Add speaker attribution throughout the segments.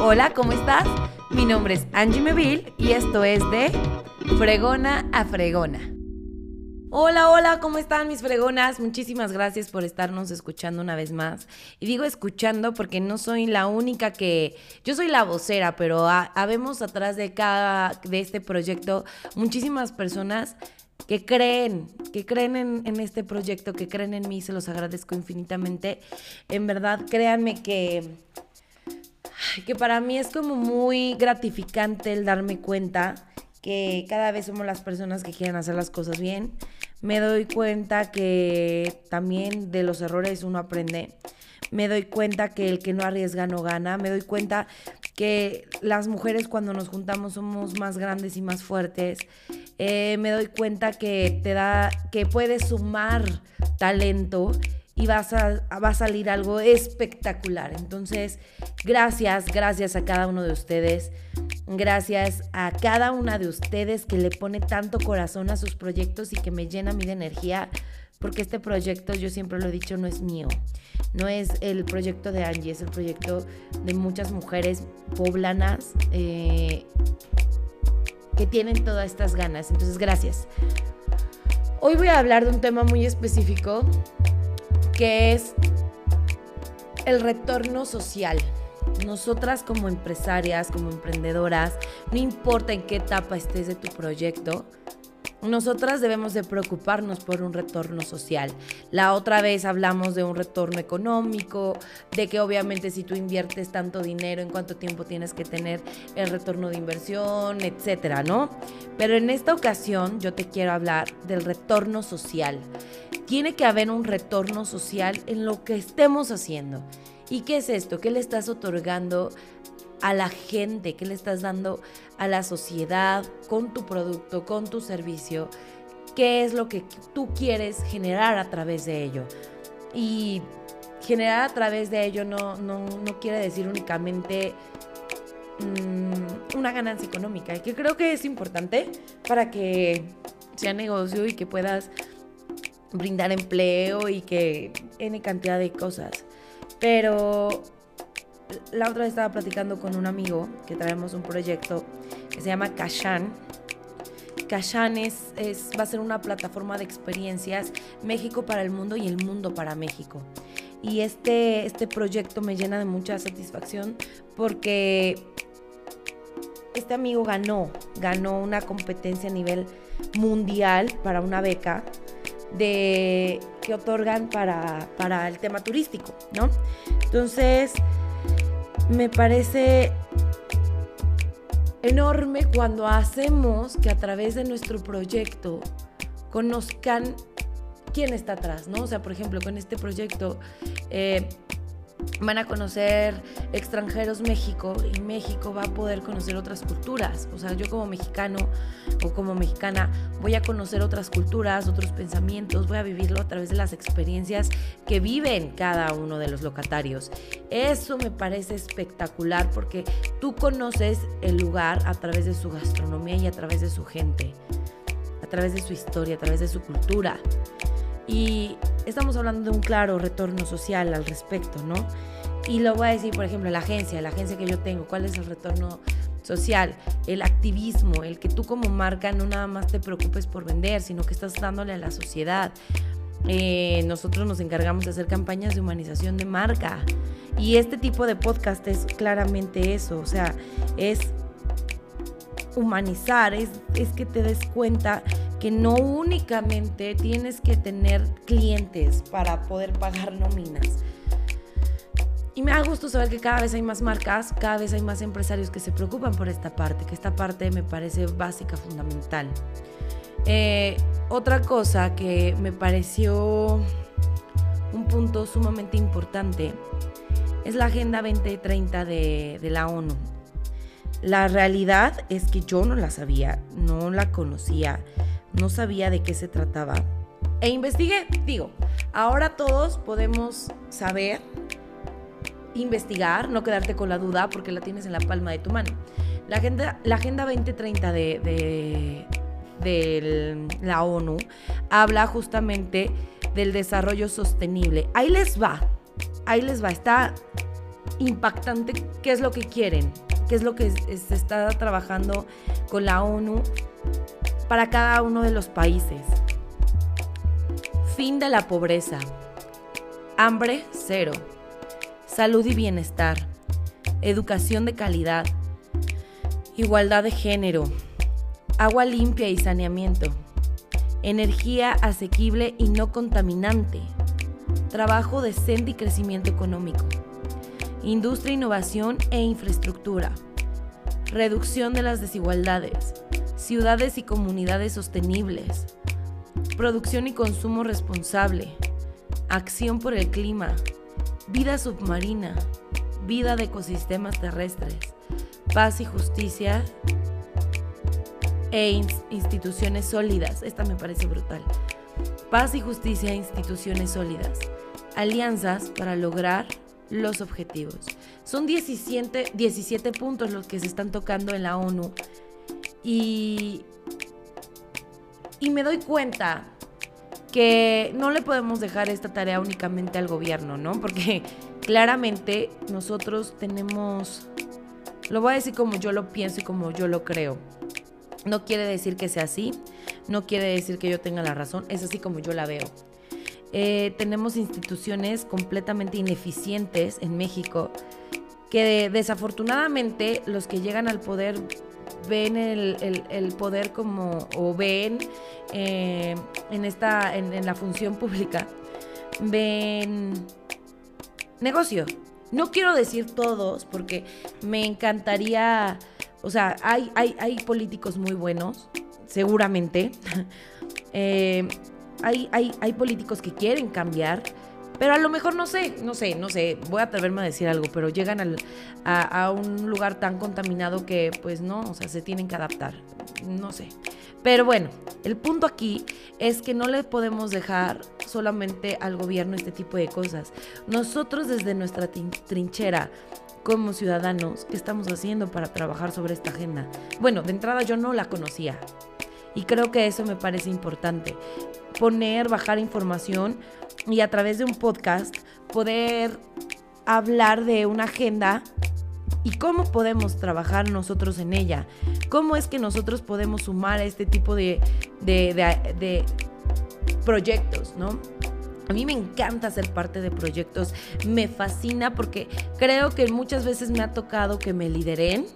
Speaker 1: Hola, ¿cómo estás? Mi nombre es Angie Meville y esto es de Fregona a Fregona. Hola, hola, ¿cómo están mis fregonas? Muchísimas gracias por estarnos escuchando una vez más. Y digo escuchando porque no soy la única que... Yo soy la vocera, pero habemos atrás de cada... de este proyecto muchísimas personas que creen, que creen en, en, este proyecto, que creen en mí, se los agradezco infinitamente. En verdad, créanme que, que para mí es como muy gratificante el darme cuenta que cada vez somos las personas que quieren hacer las cosas bien. Me doy cuenta que también de los errores uno aprende. Me doy cuenta que el que no arriesga no gana. Me doy cuenta que las mujeres cuando nos juntamos somos más grandes y más fuertes. Eh, me doy cuenta que te da, que puedes sumar talento y vas a, va a salir algo espectacular. Entonces, gracias, gracias a cada uno de ustedes. Gracias a cada una de ustedes que le pone tanto corazón a sus proyectos y que me llena a mí de energía, porque este proyecto, yo siempre lo he dicho, no es mío. No es el proyecto de Angie, es el proyecto de muchas mujeres poblanas eh, que tienen todas estas ganas. Entonces, gracias. Hoy voy a hablar de un tema muy específico que es el retorno social. Nosotras como empresarias, como emprendedoras, no importa en qué etapa estés de tu proyecto, nosotras debemos de preocuparnos por un retorno social. La otra vez hablamos de un retorno económico, de que obviamente si tú inviertes tanto dinero, en cuánto tiempo tienes que tener el retorno de inversión, etcétera, ¿no? Pero en esta ocasión yo te quiero hablar del retorno social. Tiene que haber un retorno social en lo que estemos haciendo. ¿Y qué es esto? ¿Qué le estás otorgando a la gente, qué le estás dando a la sociedad con tu producto, con tu servicio, qué es lo que tú quieres generar a través de ello. Y generar a través de ello no, no, quiere decir únicamente mm, una ganancia económica, que creo que es importante para que sea negocio y que puedas brindar empleo y que N cantidad de cosas. Pero la otra vez estaba platicando con un amigo que traemos un proyecto que se llama Kashan. Kashan es, va a ser una plataforma de experiencias México para el mundo y el mundo para México. Y este, este proyecto me llena de mucha satisfacción porque este amigo ganó, ganó una competencia a nivel mundial para una beca de, que otorgan para, para el tema turístico, ¿no? Entonces, me parece enorme cuando hacemos que a través de nuestro proyecto conozcan quién está atrás, ¿no? O sea, por ejemplo, con este proyecto eh, van a conocer extranjeros México y México va a poder conocer otras culturas. O sea, yo como mexicano o como mexicana voy a conocer otras culturas, otros pensamientos, voy a vivirlo a través de las experiencias que viven cada uno de los locatarios. Eso me parece espectacular porque tú conoces el lugar a través de su gastronomía y a través de su gente, a través de su historia, a través de su cultura. Y estamos hablando de un claro retorno social al respecto, ¿no? Y lo voy a decir, por ejemplo, la agencia, la agencia que yo tengo, ¿cuál es el retorno social? El activismo, el que tú como marca no nada más te preocupes por vender, sino que estás dándole a la sociedad. Eh, nosotros nos encargamos de hacer campañas de humanización de marca. Y este tipo de podcast es claramente eso, o sea, es humanizar, es, es que te des cuenta que no únicamente tienes que tener clientes para poder pagar nóminas. Y me da gusto saber que cada vez hay más marcas, cada vez hay más empresarios que se preocupan por esta parte, que esta parte me parece básica, fundamental. Eh, otra cosa que me pareció un punto sumamente importante es la Agenda 2030 de, de la ONU. La realidad es que yo no la sabía, no la conocía no sabía de qué se trataba. E investigué, digo, ahora todos podemos saber, investigar, no quedarte con la duda porque la tienes en la palma de tu mano. La Agenda, la agenda 2030 de, de, la ONU habla justamente del desarrollo sostenible. Ahí les va, ahí les va, está impactante qué es lo que quieren, qué es lo que se está trabajando con la ONU para cada uno de los países. Fin de la pobreza. Hambre cero. Salud y bienestar. Educación de calidad. Igualdad de género. Agua limpia y saneamiento. Energía asequible y no contaminante. Trabajo decente y crecimiento económico. Industria, innovación e infraestructura. Reducción de las desigualdades. Ciudades y comunidades sostenibles producción y consumo responsable, acción por el clima, vida submarina, vida de ecosistemas terrestres, paz y justicia e instituciones sólidas. Esta me parece brutal. Paz y justicia e instituciones sólidas. Alianzas para lograr los objetivos. Son 17, 17 puntos los que se están tocando en la ONU. Y y me doy cuenta que no le podemos dejar esta tarea únicamente al gobierno, ¿no? Porque claramente nosotros tenemos, lo voy a decir como yo lo pienso y como yo lo creo. No quiere decir que sea así, no quiere decir que yo tenga la razón, es así como yo la veo. Eh, tenemos instituciones completamente ineficientes en México que desafortunadamente los que llegan al poder ven el, poder como, o ven eh, en, esta, en, la función pública, ven negocio. No quiero decir todos, porque me encantaría, o sea, hay, hay, hay políticos muy buenos, seguramente. Eh, hay, hay, hay políticos que quieren cambiar, pero a lo mejor no sé, no sé, no sé, voy a atreverme a decir algo, pero llegan a, un lugar tan contaminado que pues no, o sea, se tienen que adaptar, no sé. Pero bueno, el punto aquí es que no le podemos dejar solamente al gobierno este tipo de cosas. Nosotros desde nuestra trinchera como ciudadanos, ¿qué estamos haciendo para trabajar sobre esta agenda? Bueno, de entrada yo no la conocía y creo que eso me parece importante. Poner, bajar información y a través de un podcast poder hablar de una agenda y cómo podemos trabajar nosotros en ella. Cómo es que nosotros podemos sumar a este tipo de, de, proyectos, ¿no? A mí me encanta ser parte de proyectos, me fascina porque creo que muchas veces me ha tocado que me lideren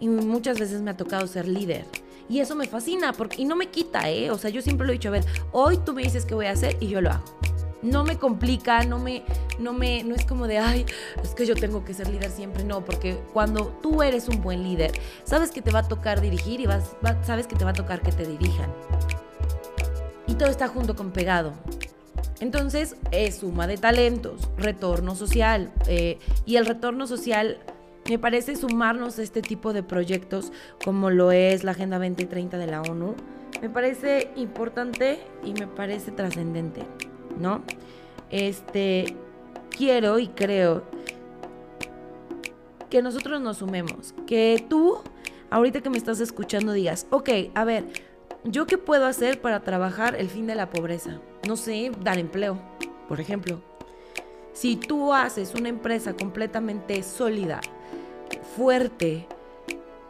Speaker 1: y muchas veces me ha tocado ser líder. Y eso me fascina porque, y no me quita, ¿eh? O sea, yo siempre lo he dicho, a ver, hoy tú me dices qué voy a hacer y yo lo hago no me complica, no me, no me, no es como de, ay, es que yo tengo que ser líder siempre, no, porque cuando tú eres un buen líder, sabes que te va a tocar dirigir y vas, sabes que te va a tocar que te dirijan. Y todo está junto con pegado. Entonces, es suma de talentos, retorno social. Eh, y el retorno social me parece sumarnos a este tipo de proyectos como lo es la Agenda 2030 de la ONU. Me parece importante y me parece trascendente. ¿No? Este, quiero y creo que nosotros nos sumemos, que tú, ahorita que me estás escuchando, digas, ok, a ver, ¿yo qué puedo hacer para trabajar el fin de la pobreza? No sé, dar empleo, por ejemplo. Si tú haces una empresa completamente sólida, fuerte,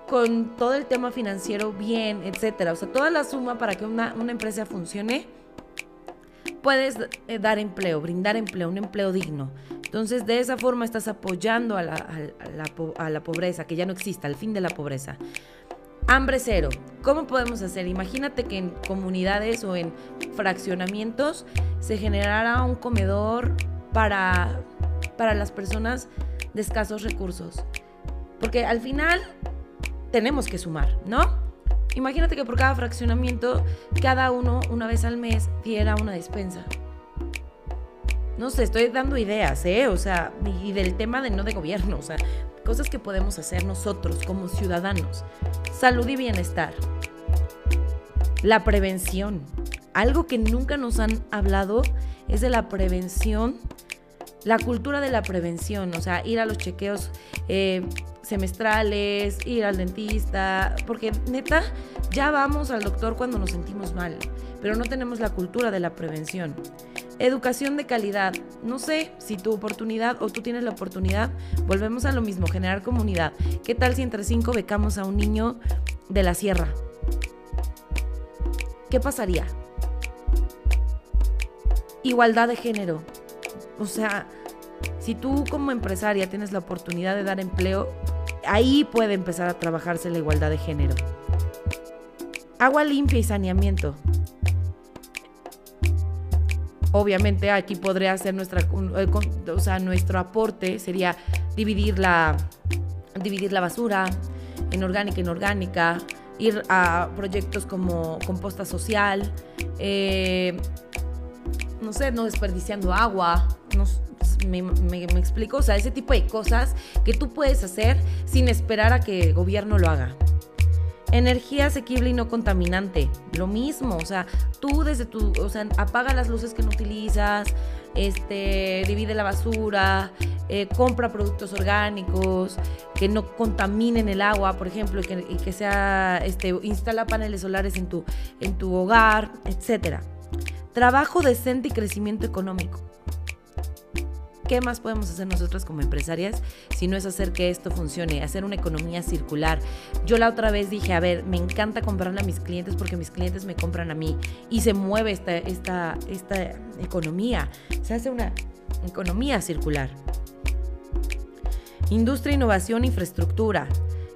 Speaker 1: con todo el tema financiero bien, etcétera, o sea, toda la suma para que una, una empresa funcione, puedes eh, dar empleo, brindar empleo, un empleo digno. Entonces, de esa forma estás apoyando a la, pobreza, que ya no exista, al fin de la pobreza. Hambre cero. ¿Cómo podemos hacer? Imagínate que en comunidades o en fraccionamientos se generara un comedor para, para las personas de escasos recursos. Porque al final tenemos que sumar, ¿no? Imagínate que por cada fraccionamiento, cada uno una vez al mes diera una despensa. No sé, estoy dando ideas, ¿eh? O sea, y del tema de no de gobierno, o sea, cosas que podemos hacer nosotros como ciudadanos. Salud y bienestar. La prevención. Algo que nunca nos han hablado es de la prevención, la cultura de la prevención, o sea, ir a los chequeos eh, semestrales, ir al dentista, porque neta, ya vamos al doctor cuando nos sentimos mal, pero no tenemos la cultura de la prevención. Educación de calidad. No sé si tu oportunidad o tú tienes la oportunidad, volvemos a lo mismo, generar comunidad. ¿Qué tal si entre cinco becamos a un niño de la sierra? ¿Qué pasaría? Igualdad de género. O sea, si tú como empresaria tienes la oportunidad de dar empleo, ahí puede empezar a trabajarse la igualdad de género. Agua limpia y saneamiento. Obviamente aquí podría ser nuestra, eh, o sea, nuestro aporte sería dividir la, dividir la basura en orgánica e inorgánica, ir a proyectos como composta social, eh, no sé, no desperdiciando agua, me, me, explico, o sea, ese tipo de cosas que tú puedes hacer sin esperar a que el gobierno lo haga. Energía asequible y no contaminante. Lo mismo, o sea, tú desde tu, o sea, apaga las luces que no utilizas, este, divide la basura, eh, compra productos orgánicos que no contaminen el agua, por ejemplo, y que, sea, este, instala paneles solares en tu, en tu hogar, etcétera. Trabajo decente y crecimiento económico. ¿Qué más podemos hacer nosotros como empresarias si no es hacer que esto funcione, hacer una economía circular? Yo la otra vez dije, a ver, me encanta comprarle a mis clientes porque mis clientes me compran a mí y se mueve esta, esta, esta economía, se hace una economía circular. Industria, innovación, infraestructura.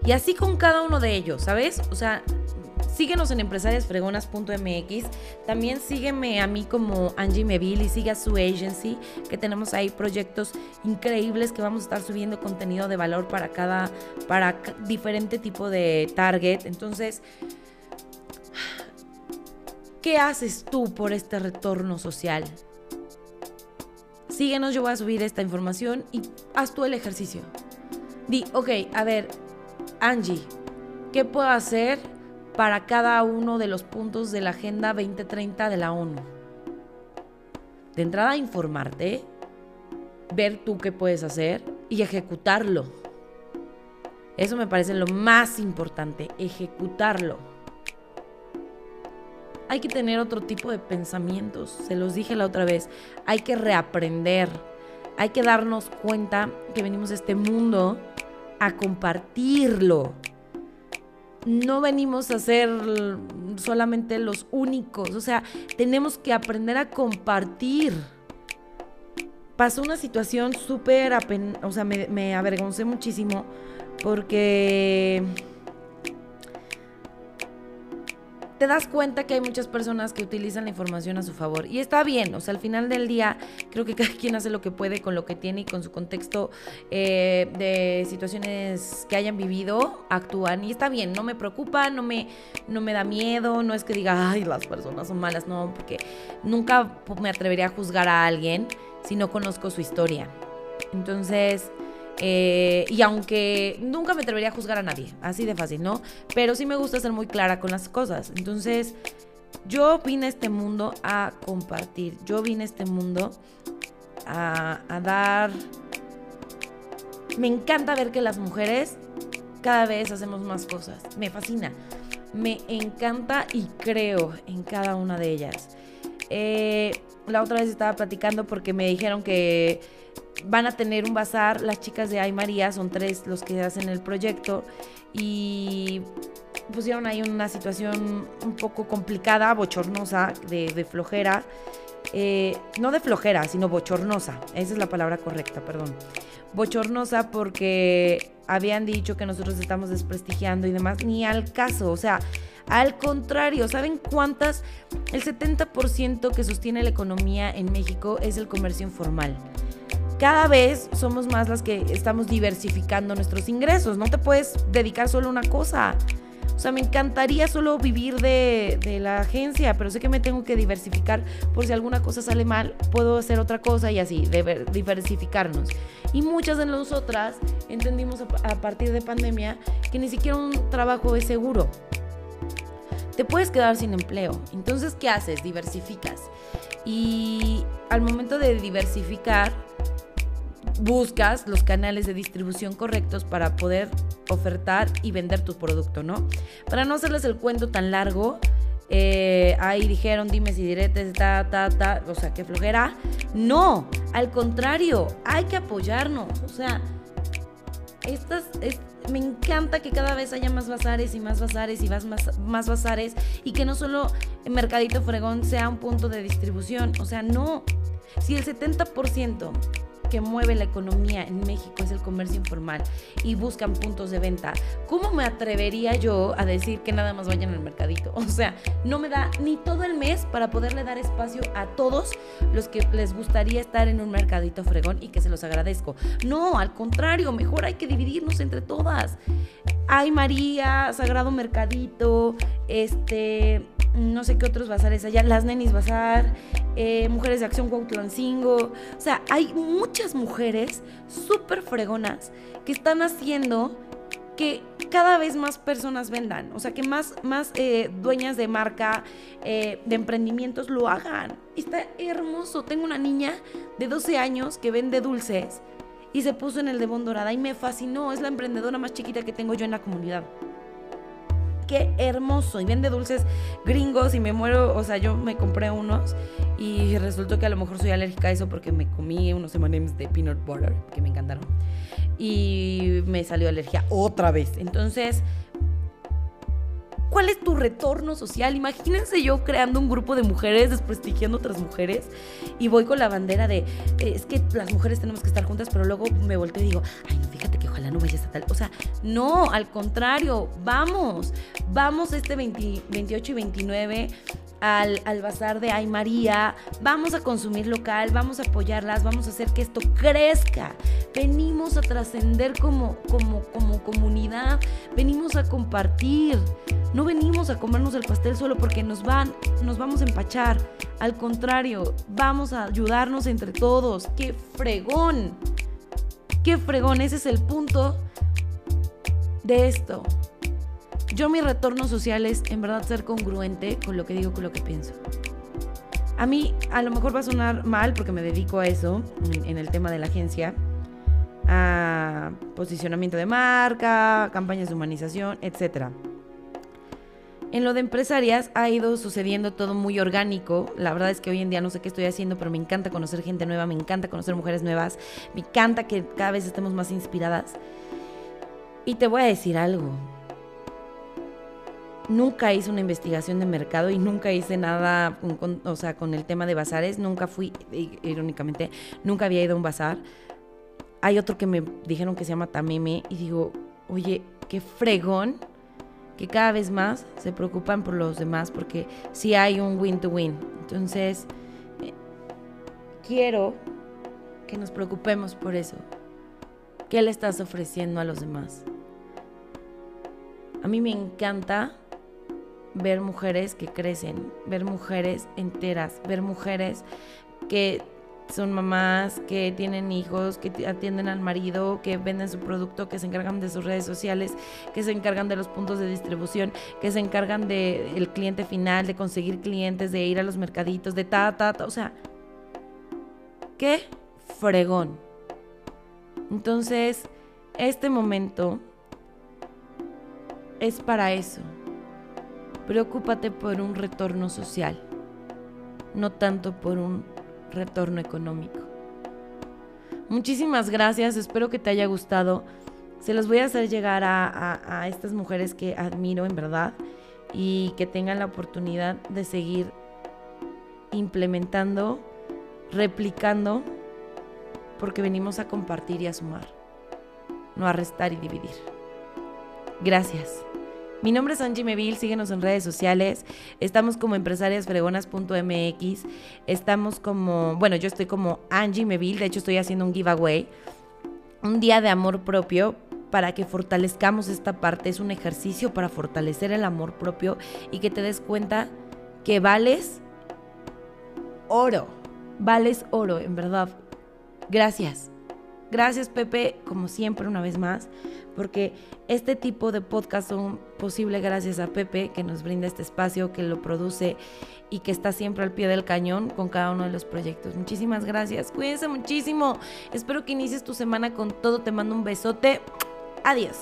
Speaker 1: Y así con cada uno de ellos, ¿sabes? O sea, Síguenos en empresariasfregonas.mx. También sígueme a mí como Angie Meville y sigue su agency, que tenemos ahí proyectos increíbles que vamos a estar subiendo contenido de valor para cada, para diferente tipo de target. Entonces, ¿qué haces tú por este retorno social? Síguenos, yo voy a subir esta información y haz tú el ejercicio. Di, ok, a ver, Angie, ¿qué puedo hacer para cada uno de los puntos de la Agenda 2030 de la ONU. De entrada, informarte, ver tú qué puedes hacer y ejecutarlo. Eso me parece lo más importante, ejecutarlo. Hay que tener otro tipo de pensamientos, se los dije la otra vez, hay que reaprender, hay que darnos cuenta que venimos a este mundo a compartirlo, no venimos a ser solamente los únicos, o sea, tenemos que aprender a compartir. Pasó una situación súper, o sea, me, me avergoncé muchísimo porque te das cuenta que hay muchas personas que utilizan la información a su favor. Y está bien, o sea, al final del día creo que cada quien hace lo que puede con lo que tiene y con su contexto eh, de situaciones que hayan vivido, actúan. Y está bien, no me preocupa, no me, no me da miedo, no es que diga, ay, las personas son malas, no, porque nunca me atrevería a juzgar a alguien si no conozco su historia. Entonces... Eh, y aunque nunca me atrevería a juzgar a nadie, así de fácil, ¿no? Pero sí me gusta ser muy clara con las cosas. Entonces, yo vine a este mundo a compartir. Yo vine a este mundo a, a dar... Me encanta ver que las mujeres cada vez hacemos más cosas. Me fascina. Me encanta y creo en cada una de ellas. Eh, la otra vez estaba platicando porque me dijeron que van a tener un bazar, las chicas de Ay María, son tres los que hacen el proyecto y pusieron ahí una situación un poco complicada, bochornosa, de, flojera. Eh, no de flojera, sino bochornosa. Esa es la palabra correcta, perdón. Bochornosa porque habían dicho que nosotros estamos desprestigiando y demás, ni al caso. O sea, al contrario, ¿saben cuántas? El 70% que sostiene la economía en México es el comercio informal cada vez somos más las que estamos diversificando nuestros ingresos. No te puedes dedicar solo a una cosa. O sea, me encantaría solo vivir de, la agencia, pero sé que me tengo que diversificar por si alguna cosa sale mal, puedo hacer otra cosa y así, diversificarnos. Y muchas de nosotras entendimos a, a partir de pandemia que ni siquiera un trabajo es seguro. Te puedes quedar sin empleo. Entonces, ¿qué haces? Diversificas. Y al momento de diversificar, buscas los canales de distribución correctos para poder ofertar y vender tu producto, ¿no? Para no hacerles el cuento tan largo, eh, ahí dijeron, dime si diretes, ta, ta, ta, o sea, qué flojera. No, al contrario, hay que apoyarnos. O sea, estas, me encanta que cada vez haya más bazares y más bazares y más, más, más bazares y que no solo Mercadito Fregón sea un punto de distribución. O sea, no. Si el 70% que mueve la economía en México es el comercio informal y buscan puntos de venta, ¿cómo me atrevería yo a decir que nada más vayan al mercadito? O sea, no me da ni todo el mes para poderle dar espacio a todos los que les gustaría estar en un mercadito fregón y que se los agradezco. No, al contrario, mejor hay que dividirnos entre todas. Hay María, Sagrado Mercadito, este no sé qué otros bazares allá, las Nenis Bazar, eh, Mujeres de Acción Cuautlancingo. O sea, hay muchas mujeres súper fregonas que están haciendo que cada vez más personas vendan, o sea, que más, más eh, dueñas de marca, eh, de emprendimientos lo hagan. Está hermoso. Tengo una niña de 12 años que vende dulces y se puso en el de Dorada y me fascinó. Es la emprendedora más chiquita que tengo yo en la comunidad qué hermoso. Y vende dulces gringos y me muero, o sea, yo me compré unos y resultó que a lo mejor soy alérgica a eso porque me comí unos M&M's de peanut butter que me encantaron. Y me salió alergia otra vez. Entonces, ¿Cuál es tu retorno social? Imagínense yo creando un grupo de mujeres, desprestigiando otras mujeres, y voy con la bandera de, eh, es que las mujeres tenemos que estar juntas, pero luego me volteo y digo, ay, no, fíjate ojalá no vayas a tal. O sea, no, al contrario, vamos, vamos este 28 y 29 al, al, bazar de Ay María, vamos a consumir local, vamos a apoyarlas, vamos a hacer que esto crezca. Venimos a trascender como, como, como comunidad, venimos a compartir. No venimos a comernos el pastel solo porque nos, van, nos vamos a empachar. Al contrario, vamos a ayudarnos entre todos. ¡Qué fregón! ¡Qué fregón! Ese es el punto de esto. Yo mi retorno social es en verdad ser congruente con lo que digo, con lo que pienso. A mí a lo mejor va a sonar mal porque me dedico a eso, en el tema de la agencia, a posicionamiento de marca, campañas de humanización, etc. En lo de empresarias ha ido sucediendo todo muy orgánico. La verdad es que hoy en día no sé qué estoy haciendo, pero me encanta conocer gente nueva, me encanta conocer mujeres nuevas, me encanta que cada vez estemos más inspiradas. Y te voy a decir algo nunca hice una investigación de mercado y nunca hice nada, con, o sea, con el tema de bazares. Nunca fui, irónicamente, nunca había ido a un bazar. Hay otro que me dijeron que se llama Tameme y digo, oye, qué fregón que cada vez más se preocupan por los demás porque sí hay un win-to-win. Entonces, eh, quiero que nos preocupemos por eso. ¿Qué le estás ofreciendo a los demás? A mí me encanta ver mujeres que crecen, ver mujeres enteras, ver mujeres que son mamás, que tienen hijos, que atienden al marido, que venden su producto, que se encargan de sus redes sociales, que se encargan de los puntos de distribución, que se encargan del cliente final, de conseguir clientes, de ir a los mercaditos, de ta, ta, ta. O sea, qué fregón. Entonces, este momento es para eso. Preocúpate por un retorno social, no tanto por un retorno económico. Muchísimas gracias, espero que te haya gustado. Se los voy a hacer llegar a, estas mujeres que admiro en verdad y que tengan la oportunidad de seguir implementando, replicando, porque venimos a compartir y a sumar, no a restar y dividir. Gracias. Mi nombre es Angie Meville, síguenos en redes sociales. Estamos como empresariasfregonas.mx. Estamos como, bueno, yo estoy como Angie Meville, de hecho estoy haciendo un giveaway. Un día de amor propio para que fortalezcamos esta parte. Es un ejercicio para fortalecer el amor propio y que te des cuenta que vales oro. Vales oro, en verdad. Gracias. Gracias Pepe, como siempre, una vez más, porque este tipo de podcast son posible gracias a Pepe, que nos brinda este espacio, que lo produce y que está siempre al pie del cañón con cada uno de los proyectos. Muchísimas gracias, cuídense muchísimo. Espero que inicies tu semana con todo, te mando un besote. Adiós.